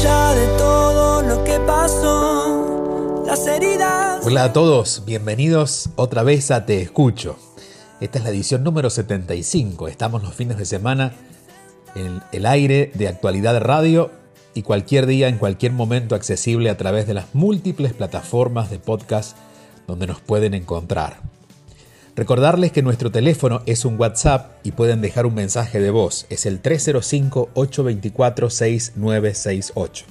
De todo lo que pasó, las heridas. Hola a todos, bienvenidos otra vez a Te Escucho. Esta es la edición número 75. Estamos los fines de semana en el aire de actualidad radio y cualquier día, en cualquier momento accesible a través de las múltiples plataformas de podcast donde nos pueden encontrar. Recordarles que nuestro teléfono es un WhatsApp y pueden dejar un mensaje de voz. Es el 305-824-6968.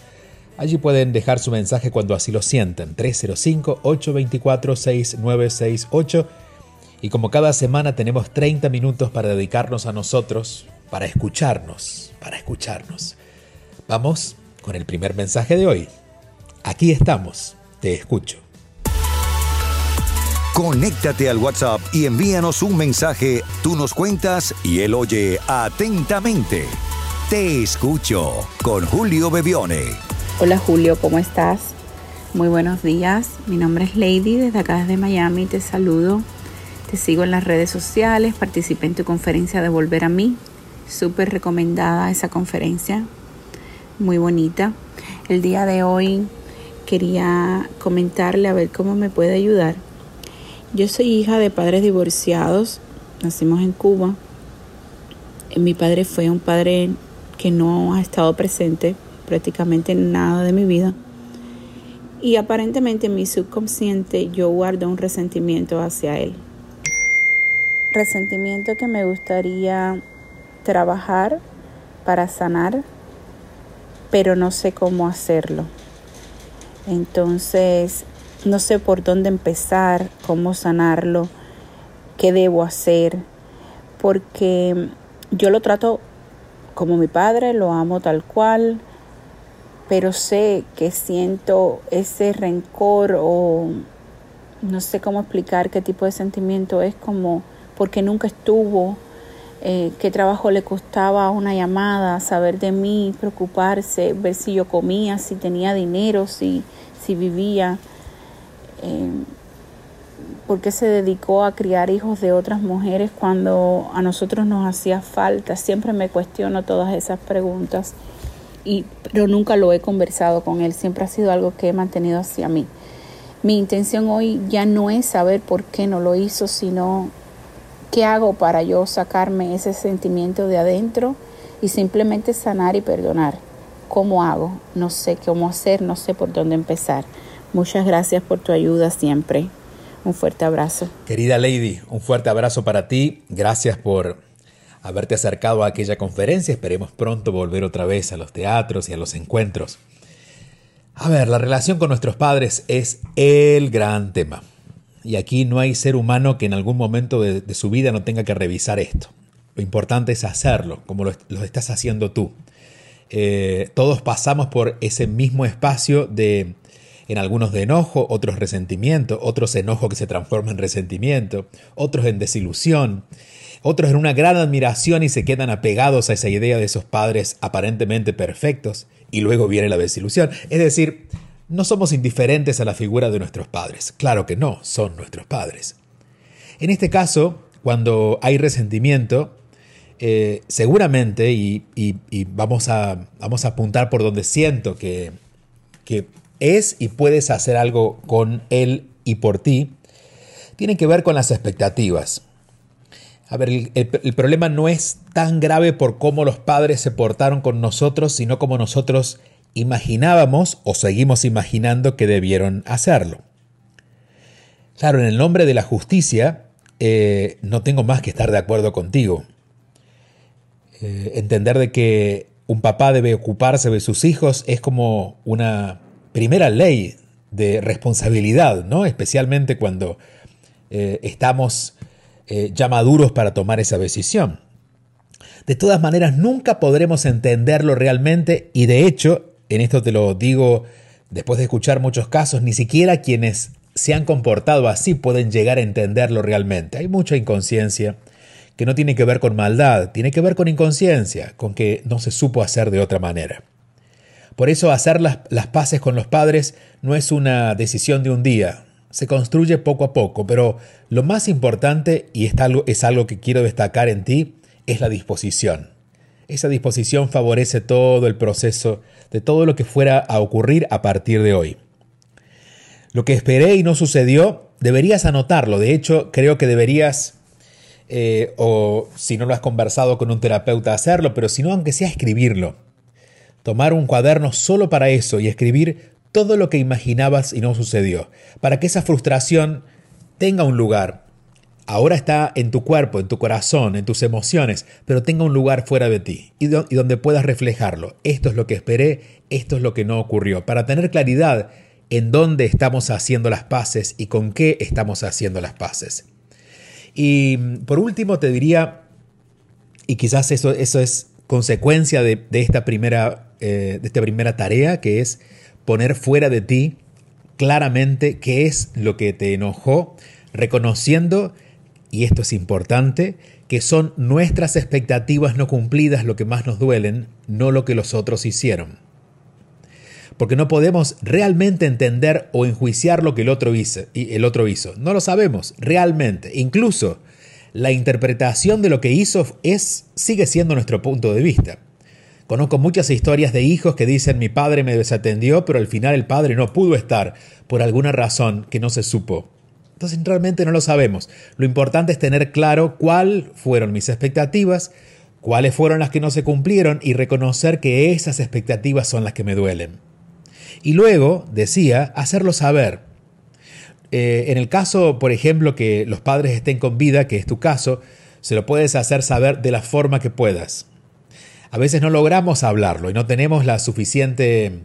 Allí pueden dejar su mensaje cuando así lo sientan. 305-824-6968. Y como cada semana tenemos 30 minutos para dedicarnos a nosotros, para escucharnos, para escucharnos. Vamos con el primer mensaje de hoy. Aquí estamos, te escucho. Conéctate al WhatsApp y envíanos un mensaje. Tú nos cuentas y él oye atentamente. Te escucho con Julio Bebione. Hola Julio, ¿cómo estás? Muy buenos días. Mi nombre es Lady, desde acá desde Miami te saludo. Te sigo en las redes sociales, participé en tu conferencia de Volver a mí. Súper recomendada esa conferencia muy bonita. El día de hoy quería comentarle a ver cómo me puede ayudar. Yo soy hija de padres divorciados, nacimos en Cuba. Mi padre fue un padre que no ha estado presente prácticamente en nada de mi vida. Y aparentemente en mi subconsciente yo guardo un resentimiento hacia él. Resentimiento que me gustaría trabajar para sanar pero no sé cómo hacerlo. Entonces, no sé por dónde empezar, cómo sanarlo, qué debo hacer, porque yo lo trato como mi padre, lo amo tal cual, pero sé que siento ese rencor o no sé cómo explicar qué tipo de sentimiento es como porque nunca estuvo eh, qué trabajo le costaba una llamada, saber de mí, preocuparse, ver si yo comía, si tenía dinero, si, si vivía. Eh, ¿Por qué se dedicó a criar hijos de otras mujeres cuando a nosotros nos hacía falta? Siempre me cuestiono todas esas preguntas, y, pero nunca lo he conversado con él, siempre ha sido algo que he mantenido hacia mí. Mi intención hoy ya no es saber por qué no lo hizo, sino ¿Qué hago para yo sacarme ese sentimiento de adentro y simplemente sanar y perdonar? ¿Cómo hago? No sé cómo hacer, no sé por dónde empezar. Muchas gracias por tu ayuda siempre. Un fuerte abrazo. Querida Lady, un fuerte abrazo para ti. Gracias por haberte acercado a aquella conferencia. Esperemos pronto volver otra vez a los teatros y a los encuentros. A ver, la relación con nuestros padres es el gran tema. Y aquí no hay ser humano que en algún momento de, su vida no tenga que revisar esto. Lo importante es hacerlo, como lo, estás haciendo tú. Eh, todos pasamos por ese mismo espacio de, en algunos de enojo, otros resentimiento, otros enojo que se transforma en resentimiento, otros en desilusión, otros en una gran admiración y se quedan apegados a esa idea de esos padres aparentemente perfectos, y luego viene la desilusión. Es decir, no somos indiferentes a la figura de nuestros padres. Claro que no, son nuestros padres. En este caso, cuando hay resentimiento, eh, seguramente, y, vamos, a, vamos, a, apuntar por donde siento que, que es y puedes hacer algo con él y por ti, tiene que ver con las expectativas. A ver, el, el, problema no es tan grave por cómo los padres se portaron con nosotros, sino como nosotros imaginábamos o seguimos imaginando que debieron hacerlo. Claro, en el nombre de la justicia, eh, no tengo más que estar de acuerdo contigo. Eh, entender de que un papá debe ocuparse de sus hijos es como una primera ley de responsabilidad, ¿no? Especialmente cuando eh, estamos ya maduros para tomar esa decisión. De todas maneras, nunca podremos entenderlo realmente y de hecho en esto te lo digo Después de escuchar muchos casos, ni siquiera quienes se han comportado así pueden llegar a entenderlo realmente. Hay mucha inconsciencia que no tiene que ver con maldad, tiene que ver con inconsciencia, con que no se supo hacer de otra manera. Por eso hacer las, las paces con los padres no es una decisión de un día, se construye poco a poco, pero lo más importante, y es algo que quiero destacar en ti, es la disposición. Esa disposición favorece todo el proceso de todo lo que fuera a ocurrir a partir de hoy. Lo que esperé y no sucedió, deberías anotarlo. De hecho, creo que deberías, eh, o si no lo has conversado con un terapeuta, hacerlo, pero si no, aunque sea escribirlo. Tomar un cuaderno solo para eso y escribir todo lo que imaginabas y no sucedió, para que esa frustración tenga un lugar ahora está en tu cuerpo, en tu corazón, en tus emociones, pero tenga un lugar fuera de ti y, donde puedas reflejarlo. Esto es lo que esperé, esto es lo que no ocurrió, para tener claridad en dónde estamos haciendo las paces y con qué estamos haciendo las paces. Y por último te diría, y quizás eso, eso es consecuencia de, esta primera, eh, de esta primera tarea, que es poner fuera de ti claramente qué es lo que te enojó, reconociendo y esto es importante, que son nuestras expectativas no cumplidas lo que más nos duelen, no lo que los otros hicieron. Porque no podemos realmente entender o enjuiciar lo que el otro hizo, y el otro hizo. No lo sabemos realmente. Incluso la interpretación de lo que hizo es sigue siendo nuestro punto de vista. Conozco muchas historias de hijos que dicen mi padre me desatendió, pero al final el padre no pudo estar por alguna razón que no se supo. Entonces realmente no lo sabemos. Lo importante es tener claro cuáles fueron mis expectativas, cuáles fueron las que no se cumplieron y reconocer que esas expectativas son las que me duelen. Y luego, decía, hacerlo saber. Eh, en el caso, por ejemplo, que los padres estén con vida, que es tu caso, se lo puedes hacer saber de la forma que puedas. A veces no logramos hablarlo y no tenemos la suficiente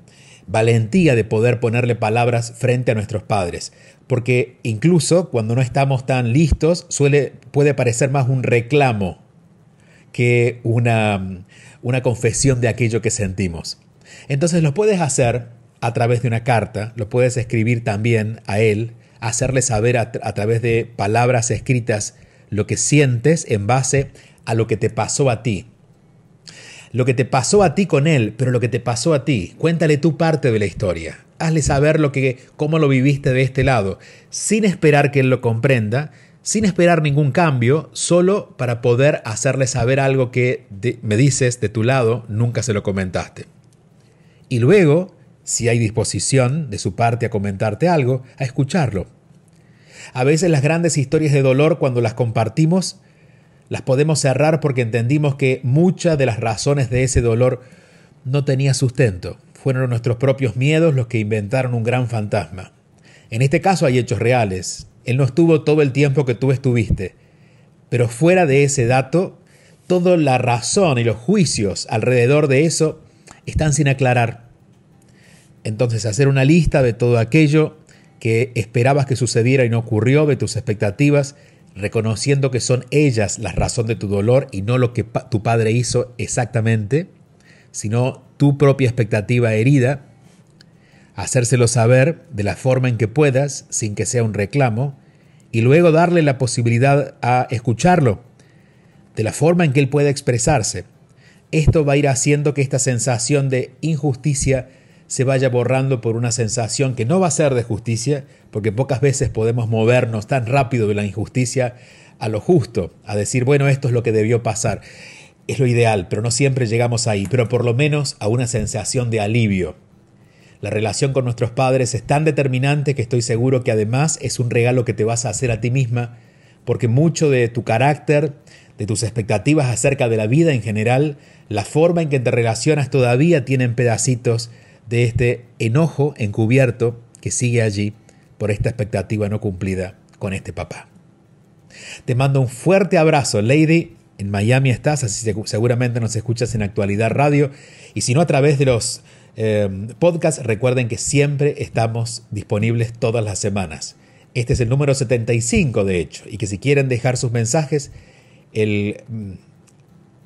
valentía de poder ponerle palabras frente a nuestros padres, porque incluso cuando no estamos tan listos suele, puede parecer más un reclamo que una, una confesión de aquello que sentimos. Entonces lo puedes hacer a través de una carta, lo puedes escribir también a él, hacerle saber a, través de palabras escritas lo que sientes en base a lo que te pasó a ti, lo que te pasó a ti con él, pero lo que te pasó a ti. Cuéntale tu parte de la historia. Hazle saber lo que, cómo lo viviste de este lado, sin esperar que él lo comprenda, sin esperar ningún cambio, solo para poder hacerle saber algo que me dices de tu lado, nunca se lo comentaste. Y luego, si hay disposición de su parte a comentarte algo, a escucharlo. A veces las grandes historias de dolor, cuando las compartimos, las podemos cerrar porque entendimos que muchas de las razones de ese dolor no tenía sustento. Fueron nuestros propios miedos los que inventaron un gran fantasma. En este caso hay hechos reales. Él no estuvo todo el tiempo que tú estuviste. Pero fuera de ese dato, toda la razón y los juicios alrededor de eso están sin aclarar. Entonces hacer una lista de todo aquello que esperabas que sucediera y no ocurrió, de tus expectativas, reconociendo que son ellas la razón de tu dolor y no lo que tu padre hizo exactamente, sino tu propia expectativa herida, hacérselo saber de la forma en que puedas, sin que sea un reclamo, y luego darle la posibilidad a escucharlo, de la forma en que él pueda expresarse. Esto va a ir haciendo que esta sensación de injusticia se vaya borrando por una sensación que no va a ser de justicia, porque pocas veces podemos movernos tan rápido de la injusticia a lo justo, a decir, bueno, esto es lo que debió pasar. Es lo ideal, pero no siempre llegamos ahí, pero por lo menos a una sensación de alivio. La relación con nuestros padres es tan determinante que estoy seguro que además es un regalo que te vas a hacer a ti misma, porque mucho de tu carácter, de tus expectativas acerca de la vida en general, la forma en que te relacionas todavía tienen pedacitos de este enojo encubierto que sigue allí por esta expectativa no cumplida con este papá. Te mando un fuerte abrazo, Lady. En Miami estás, así seguramente nos escuchas en Actualidad Radio. Y si no, a través de los eh, podcasts, recuerden que siempre estamos disponibles todas las semanas. Este es el número 75, de hecho, y que si quieren dejar sus mensajes, el, mm,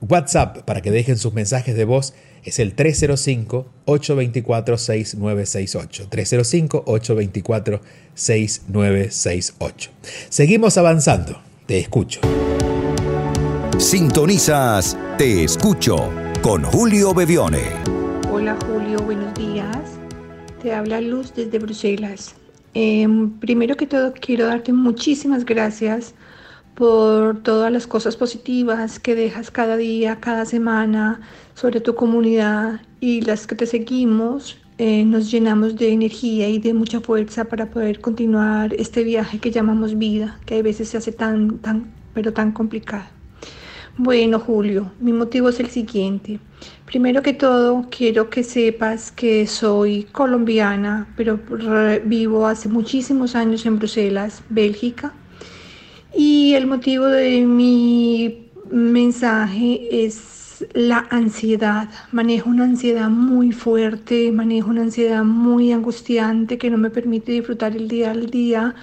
WhatsApp para que dejen sus mensajes de voz es el 305-824-6968. 305-824-6968. Seguimos avanzando. Te escucho. Sintonizas Te escucho con Julio Bevione. Hola Julio, buenos días. Te habla Luz desde Bruselas. Em, primero que todo quiero darte muchísimas gracias por todas las cosas positivas que dejas cada día, cada semana sobre tu comunidad y las que te seguimos. Eh, nos llenamos de energía y de mucha fuerza para poder continuar este viaje que llamamos vida, que a veces se hace tan, tan, pero tan complicado. Bueno, Julio, mi motivo es el siguiente. Primero que todo, quiero que sepas que soy colombiana, pero vivo hace muchísimos años en Bruselas, Bélgica. Y el motivo de mi mensaje es la ansiedad. Manejo una ansiedad muy fuerte, manejo una ansiedad muy angustiante que no me permite disfrutar el día al día,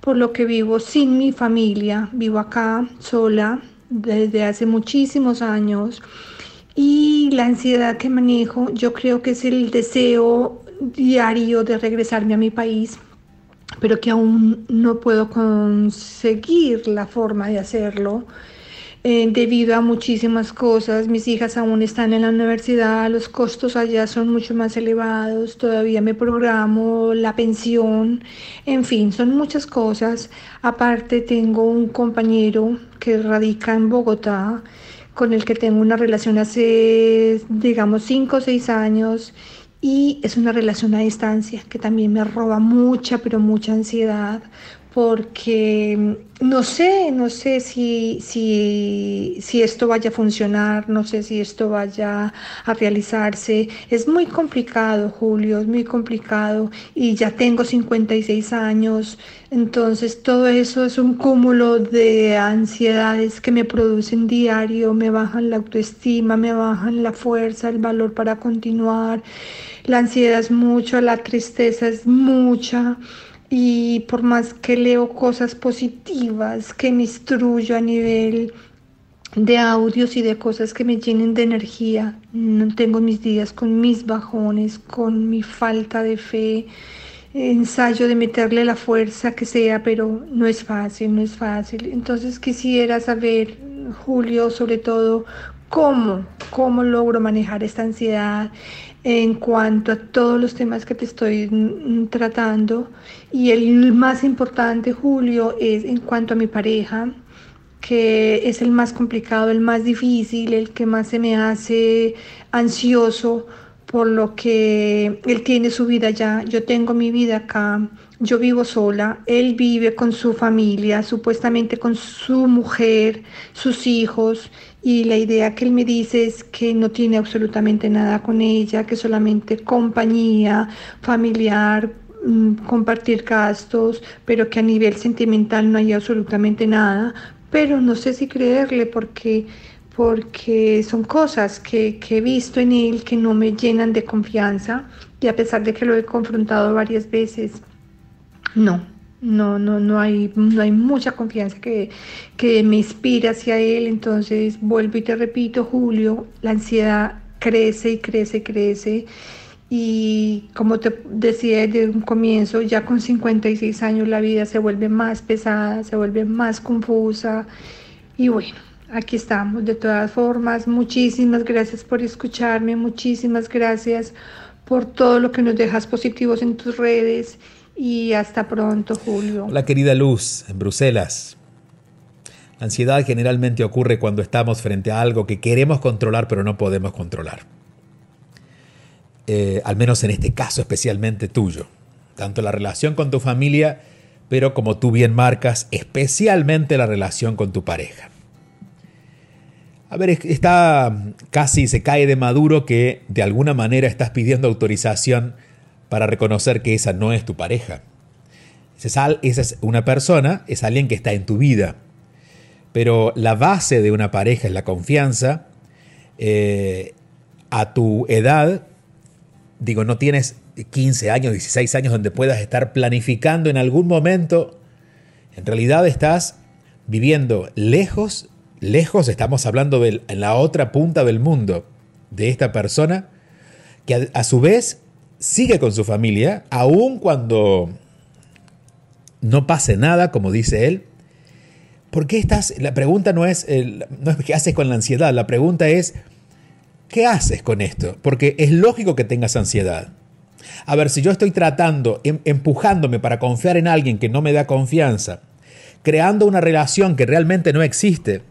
por lo que vivo sin mi familia. Vivo acá sola desde hace muchísimos años. Y la ansiedad que manejo, yo creo que es el deseo diario de regresarme a mi país pero que aún no puedo conseguir la forma de hacerlo. Eh, debido a muchísimas cosas. Mis hijas aún están en la universidad, los costos allá son mucho más elevados, todavía me programo, la pensión, en fin, son muchas cosas. Aparte tengo un compañero que radica en Bogotá, con el que tengo una relación hace, digamos, cinco o seis años y es una relación a distancia que también me roba mucha, pero mucha ansiedad porque mm, no sé, no sé si, si, si, esto vaya a funcionar, no sé si esto vaya a realizarse. Es muy complicado, Julio, es muy complicado y ya tengo 56 años, entonces todo eso es un cúmulo de ansiedades que me producen diario, me bajan la autoestima, me bajan la fuerza, el valor para continuar. La ansiedad es mucho, la tristeza es mucha y por más que leo cosas positivas, que me instruyo a nivel de audios y de cosas que me llenen de energía, no tengo mis días con mis bajones, con mi falta de fe, ensayo de meterle la fuerza que sea, pero no es fácil, no es fácil. Entonces quisiera saber, Julio, sobre todo, cómo, cómo logro manejar esta ansiedad, en cuanto a todos los temas que te estoy mm, tratando. Y el más importante, Julio, es en cuanto a mi pareja, que es el más complicado, el más difícil, el que más se me hace ansioso por lo que él tiene su vida allá, yo tengo mi vida acá, yo vivo sola, él vive con su familia, supuestamente con su mujer, sus hijos, y la idea que él me dice es que no tiene absolutamente nada con ella, que solamente compañía familiar, mm, compartir gastos, pero que a nivel sentimental no hay absolutamente nada. Pero no sé si creerle porque, porque son cosas que, que he visto en él que no me llenan de confianza y a pesar de que lo he confrontado varias veces, no, no, no, no hay, no hay mucha confianza que, que me inspira hacia él. Entonces, vuelvo y te repito, Julio, la ansiedad crece y crece y crece. Y como te decía desde un comienzo, ya con 56 años la vida se vuelve más pesada, se vuelve más confusa. Y bueno, aquí estamos. De todas formas, muchísimas gracias por escucharme, muchísimas gracias por todo lo que nos dejas positivos en tus redes y hasta pronto, Julio. Hola, querida Luz, en Bruselas. La ansiedad generalmente ocurre cuando estamos frente a algo que queremos controlar pero no podemos controlar. Eh, al menos en este caso especialmente tuyo. Tanto la relación con tu familia, pero como tú bien marcas, especialmente la relación con tu pareja. A ver, está casi se cae de maduro que de alguna manera estás pidiendo autorización para reconocer que esa no es tu pareja. Esa es una persona, es alguien que está en tu vida. Pero la base de una pareja es la confianza. Eh, a tu edad, digo, no tienes 15 años, 16 años donde puedas estar planificando en algún momento. En realidad estás viviendo lejos, lejos, estamos hablando en la otra punta del mundo de esta persona que a, su vez sigue con su familia, aun cuando no pase nada, como dice él. ¿Por qué estás? La pregunta no es, no es qué haces con la ansiedad, la pregunta es, ¿qué haces con esto? Porque es lógico que tengas ansiedad. A ver, si yo estoy tratando, em, empujándome para confiar en alguien que no me da confianza, creando una relación que realmente no existe,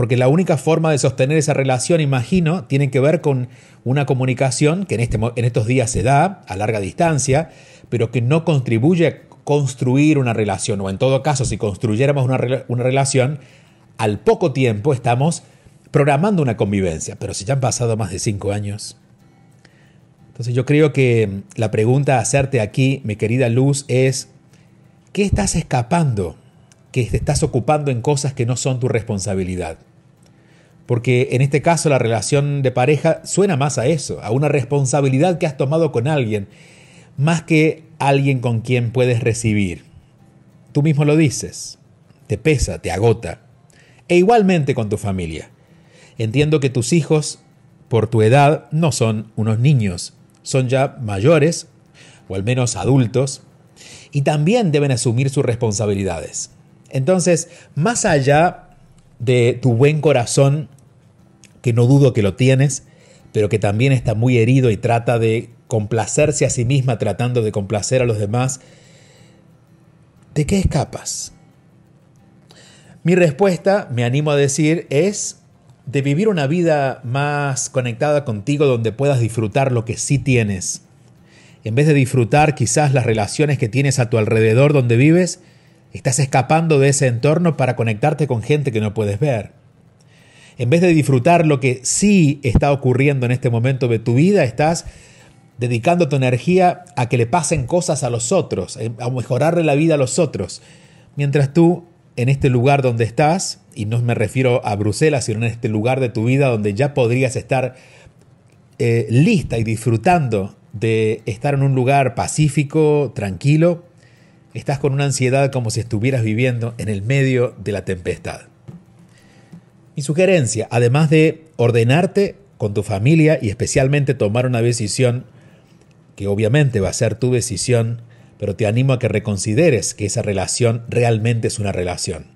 porque la única forma de sostener esa relación, imagino, tiene que ver con una comunicación que en, este, en estos días se da a larga distancia, pero que no contribuye a construir una relación, o en todo caso, si construyéramos una, una relación, al poco tiempo estamos programando una convivencia, pero si ya han pasado más de cinco años. Entonces yo creo que la pregunta a hacerte aquí, mi querida Luz, es, ¿qué estás escapando que te estás ocupando en cosas que no son tu responsabilidad. Porque en este caso la relación de pareja suena más a eso, a una responsabilidad que has tomado con alguien, más que alguien con quien puedes recibir. Tú mismo lo dices, te pesa, te agota. E igualmente con tu familia. Entiendo que tus hijos, por tu edad, no son unos niños, son ya mayores, o al menos adultos, y también deben asumir sus responsabilidades. Entonces, más allá de tu buen corazón, que no dudo que lo tienes, pero que también está muy herido y trata de complacerse a sí misma tratando de complacer a los demás, ¿de qué escapas? Mi respuesta, me animo a decir, es de vivir una vida más conectada contigo donde puedas disfrutar lo que sí tienes. En vez de disfrutar quizás las relaciones que tienes a tu alrededor donde vives, Estás escapando de ese entorno para conectarte con gente que no puedes ver. En vez de disfrutar lo que sí está ocurriendo en este momento de tu vida, estás dedicando tu energía a que le pasen cosas a los otros, eh, a mejorarle la vida a los otros. Mientras tú, en este lugar donde estás, y no me refiero a Bruselas, sino en este lugar de tu vida donde ya podrías estar eh, lista y disfrutando de estar en un lugar pacífico, tranquilo, estás con una ansiedad como si estuvieras viviendo en el medio de la tempestad. Mi sugerencia, además de ordenarte con tu familia y especialmente tomar una decisión, que obviamente va a ser tu decisión, pero te animo a que reconsideres que esa relación realmente es una relación.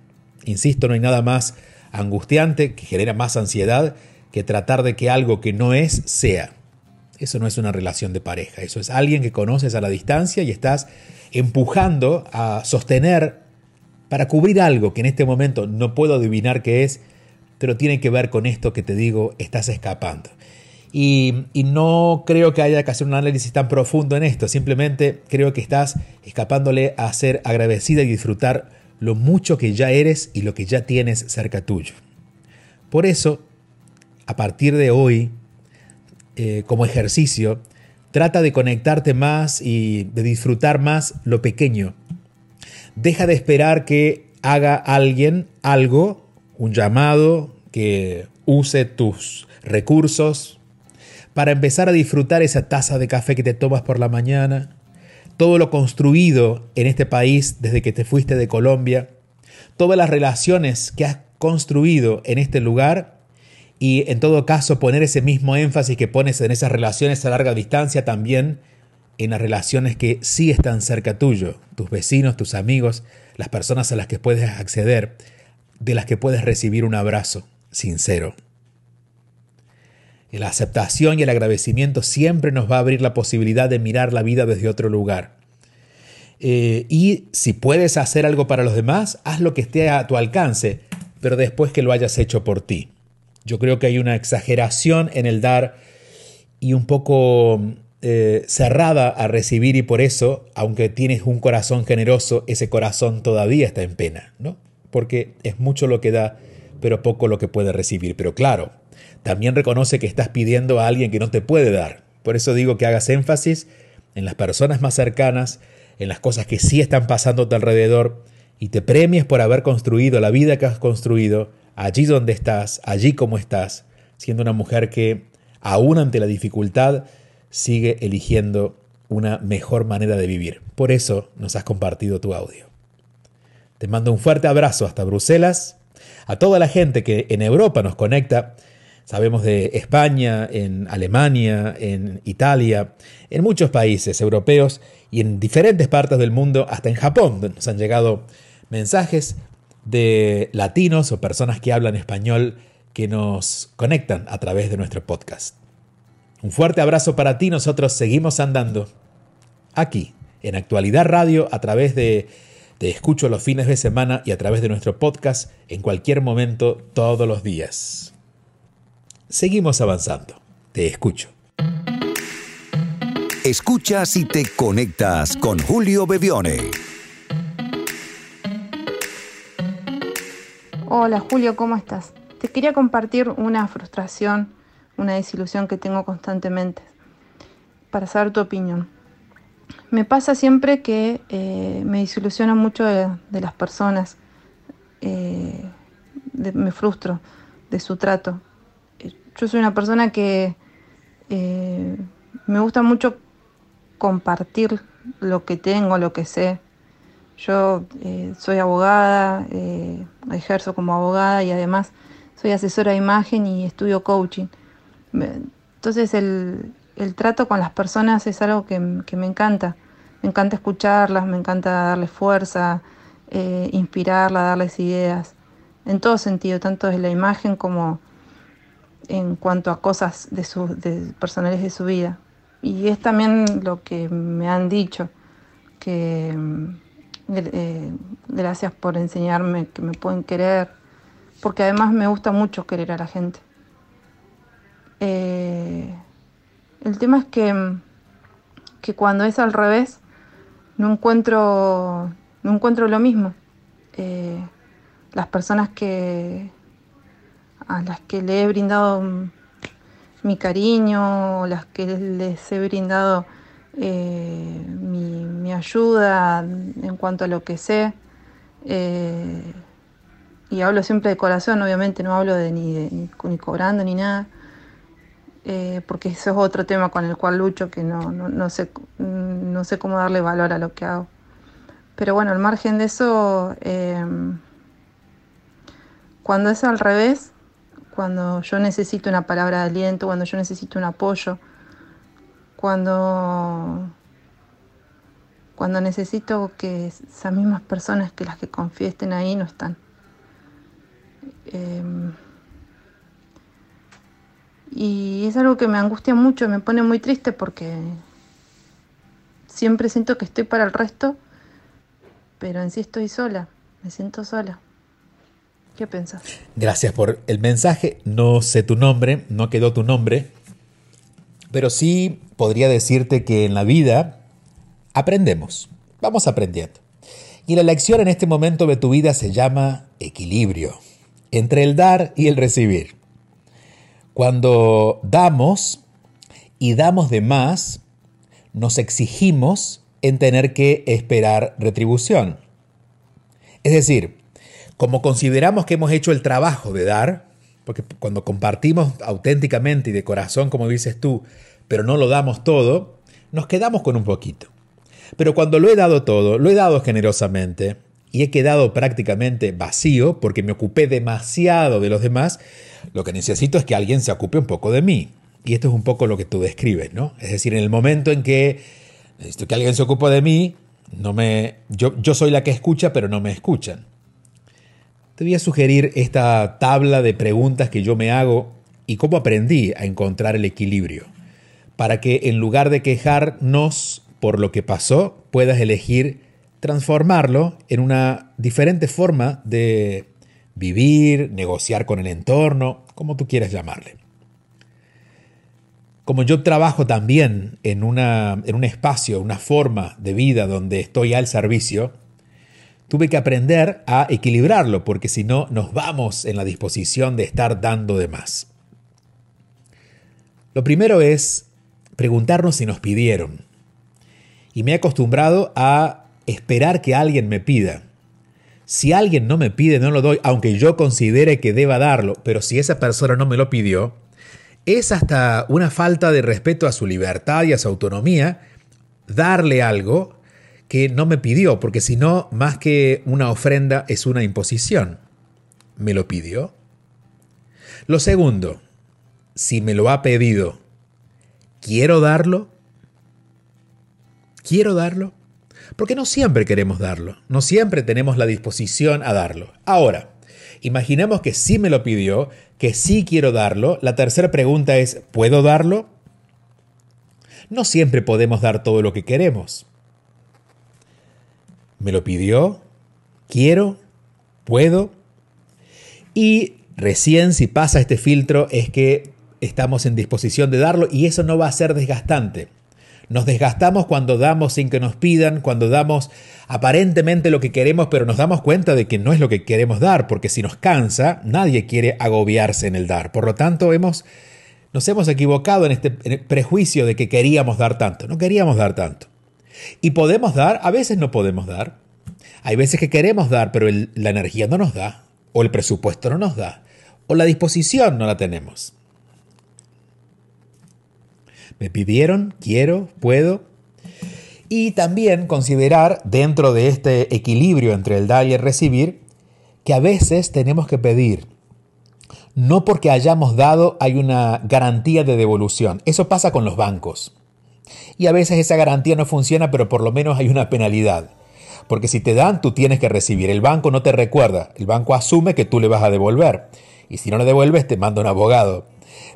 Insisto, no hay nada más angustiante que genera más ansiedad que tratar de que algo que no es sea. Eso no es una relación de pareja, eso es alguien que conoces a la distancia y estás empujando a sostener para cubrir algo que en este momento no puedo adivinar qué es, pero tiene que ver con esto que te digo, estás escapando. Y, no creo que haya que hacer un análisis tan profundo en esto, simplemente creo que estás escapándole a ser agradecida y disfrutar lo mucho que ya eres y lo que ya tienes cerca tuyo. Por eso, a partir de hoy, eh, como ejercicio, Trata de conectarte más y de disfrutar más lo pequeño. Deja de esperar que haga alguien algo, un llamado, que use tus recursos para empezar a disfrutar esa taza de café que te tomas por la mañana, todo lo construido en este país desde que te fuiste de Colombia, todas las relaciones que has construido en este lugar. Y en todo caso poner ese mismo énfasis que pones en esas relaciones a larga distancia también en las relaciones que sí están cerca tuyo, tus vecinos, tus amigos, las personas a las que puedes acceder, de las que puedes recibir un abrazo sincero. La aceptación y el agradecimiento siempre nos va a abrir la posibilidad de mirar la vida desde otro lugar. Eh, y si puedes hacer algo para los demás, haz lo que esté a tu alcance, pero después que lo hayas hecho por ti. Yo creo que hay una exageración en el dar y un poco eh, cerrada a recibir y por eso, aunque tienes un corazón generoso, ese corazón todavía está en pena, ¿no? Porque es mucho lo que da, pero poco lo que puede recibir. Pero claro, también reconoce que estás pidiendo a alguien que no te puede dar. Por eso digo que hagas énfasis en las personas más cercanas, en las cosas que sí están pasando a tu alrededor y te premies por haber construido la vida que has construido allí donde estás, allí como estás, siendo una mujer que, aún ante la dificultad, sigue eligiendo una mejor manera de vivir. Por eso nos has compartido tu audio. Te mando un fuerte abrazo hasta Bruselas. A toda la gente que en Europa nos conecta, sabemos de España, en Alemania, en Italia, en muchos países europeos y en diferentes partes del mundo, hasta en Japón, nos han llegado mensajes de latinos o personas que hablan español que nos conectan a través de nuestro podcast. Un fuerte abrazo para ti, nosotros seguimos andando aquí, en Actualidad Radio, a través de Te escucho los fines de semana y a través de nuestro podcast en cualquier momento, todos los días. Seguimos avanzando. Te escucho. Escuchas y te conectas con Julio Bebione. Hola Julio, ¿cómo estás? Te quería compartir una frustración, una desilusión que tengo constantemente para saber tu opinión. Me pasa siempre que eh, me desilusiono mucho de, las personas, eh, me frustro de su trato. Yo soy una persona que eh, me gusta mucho compartir lo que tengo, lo que sé. Yo soy abogada, ejerzo como abogada y además soy asesora de imagen y estudio coaching. Entonces el, el trato con las personas es algo que, me encanta. Me encanta escucharlas, me encanta darles fuerza, eh, inspirarlas, darles ideas, en todo sentido, tanto desde la imagen como en cuanto a cosas personales de su vida. Y es también lo que me han dicho, que eh, gracias por enseñarme que me pueden querer, porque además me gusta mucho querer a la gente. Eh, el tema es que, que cuando es al revés, no encuentro, no encuentro lo mismo. Eh, las personas que a las que le he brindado mi cariño, las que les he brindado eh, mi, ayuda en cuanto a lo que sé, eh, y hablo siempre de corazón, obviamente no hablo de ni, de, ni cobrando ni nada. Eh, porque eso es otro tema con el cual lucho, que no, no, sé, no sé cómo darle valor a lo que hago. Pero bueno, al margen de eso, em, cuando es al revés, cuando yo necesito una palabra de aliento, cuando yo necesito un apoyo, cuando, cuando necesito que esas mismas personas que las que confiesten ahí no están. Em, y es algo que me angustia mucho, me pone muy triste porque siempre siento que estoy para el resto, pero en sí estoy sola, me siento sola. ¿Qué pensás? Gracias por el mensaje. No sé tu nombre, no quedó tu nombre, pero sí podría decirte que en la vida aprendemos, vamos aprendiendo. Y la lección en este momento de tu vida se llama equilibrio entre el dar y el recibir. Cuando damos y damos de más, nos exigimos en tener que esperar retribución. Es decir, como consideramos que hemos hecho el trabajo de dar, porque cuando compartimos auténticamente y de corazón, como dices tú, pero no lo damos todo, nos quedamos con un poquito. Pero cuando lo he dado todo, lo he dado generosamente y he quedado prácticamente vacío porque me ocupé demasiado de los demás, lo que necesito es que alguien se ocupe un poco de mí. Y esto es un poco lo que tú describes, ¿no? Es decir, en el momento en que necesito que alguien se ocupe de mí, no me, yo, yo soy la que escucha, pero no me escuchan. Te voy a sugerir esta tabla de preguntas que yo me hago y cómo aprendí a encontrar el equilibrio, para que en lugar de quejarnos por lo que pasó, puedas elegir transformarlo en una diferente forma de vivir, negociar con el entorno, como tú quieras llamarle. Como yo trabajo también en, una, en un espacio, una forma de vida donde estoy al servicio, tuve que aprender a equilibrarlo porque si no nos vamos en la disposición de estar dando de más. Lo primero es preguntarnos si nos pidieron. Y me he acostumbrado a esperar que alguien me pida. Si alguien no me pide, no lo doy, aunque yo considere que deba darlo, pero si esa persona no me lo pidió, es hasta una falta de respeto a su libertad y a su autonomía darle algo que no me pidió, porque si no, más que una ofrenda, es una imposición. me lo pidió. Lo segundo, si me lo ha pedido, ¿quiero darlo? ¿Quiero darlo? Porque no siempre queremos darlo, no siempre tenemos la disposición a darlo. Ahora, imaginemos que sí me lo pidió, que sí quiero darlo. La tercera pregunta es, ¿puedo darlo? No siempre podemos dar todo lo que queremos. ¿Me lo pidió? ¿Quiero? ¿Puedo? Y recién si pasa este filtro es que estamos en disposición de darlo y eso no va a ser desgastante. Nos desgastamos cuando damos sin que nos pidan, cuando damos aparentemente lo que queremos, pero nos damos cuenta de que no es lo que queremos dar, porque si nos cansa, nadie quiere agobiarse en el dar. Por lo tanto, hemos, nos hemos equivocado en este prejuicio de que queríamos dar tanto. No queríamos dar tanto. Y podemos dar, a veces no podemos dar. Hay veces que queremos dar, pero la energía no nos da, o el presupuesto no nos da, o la disposición no la tenemos. Me pidieron, quiero, puedo. Y también considerar dentro de este equilibrio entre el dar y el recibir, que a veces tenemos que pedir. No porque hayamos dado hay una garantía de devolución. Eso pasa con los bancos. Y a veces esa garantía no funciona, pero por lo menos hay una penalidad. Porque si te dan, tú tienes que recibir. El banco no te recuerda. El banco asume que tú le vas a devolver. Y si no le devuelves, te manda un abogado.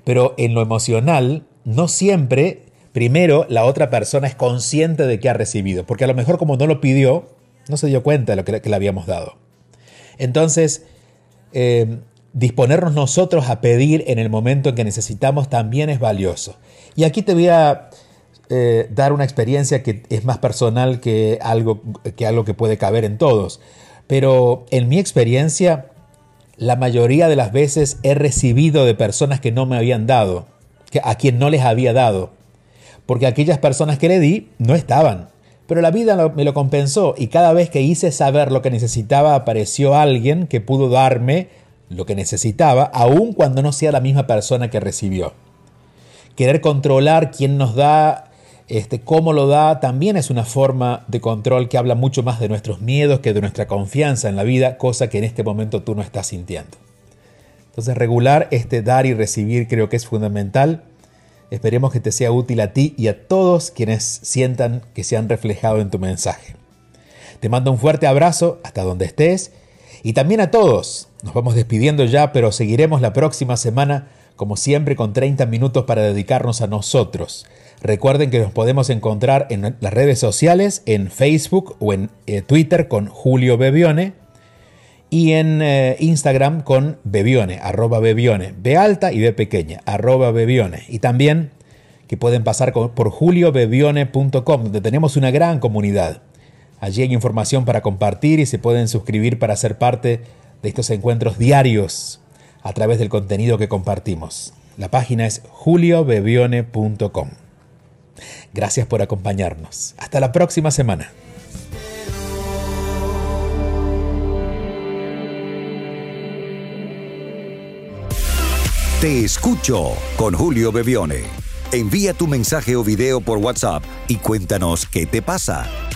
Pero en lo emocional, no siempre, primero, la otra persona es consciente de que ha recibido, porque a lo mejor como no lo pidió, no se dio cuenta de lo que, le habíamos dado. Entonces, eh, disponernos nosotros a pedir en el momento en que necesitamos también es valioso. Y aquí te voy a eh, dar una experiencia que es más personal que algo, que algo que puede caber en todos. Pero en mi experiencia, la mayoría de las veces he recibido de personas que no me habían dado a quien no les había dado, porque aquellas personas que le di no estaban. Pero la vida me lo compensó y cada vez que hice saber lo que necesitaba apareció alguien que pudo darme lo que necesitaba, aun cuando no sea la misma persona que recibió. Querer controlar quién nos da, este, cómo lo da, también es una forma de control que habla mucho más de nuestros miedos que de nuestra confianza en la vida, cosa que en este momento tú no estás sintiendo. Entonces regular este dar y recibir creo que es fundamental. Esperemos que te sea útil a ti y a todos quienes sientan que se han reflejado en tu mensaje. Te mando un fuerte abrazo hasta donde estés y también a todos. Nos vamos despidiendo ya, pero seguiremos la próxima semana como siempre con 30 minutos para dedicarnos a nosotros. Recuerden que nos podemos encontrar en las redes sociales, en Facebook o en eh, Twitter con Julio Bebione y en eh, Instagram con Bebione, arroba Bebione, B alta y B pequeña, arroba Bebione. Y también que pueden pasar por juliobebione.com, donde tenemos una gran comunidad. Allí hay información para compartir y se pueden suscribir para ser parte de estos encuentros diarios a través del contenido que compartimos. La página es juliobebione.com. Gracias por acompañarnos. Hasta la próxima semana. Te escucho con Julio Bebione. Envía tu mensaje o video por WhatsApp y cuéntanos qué te pasa.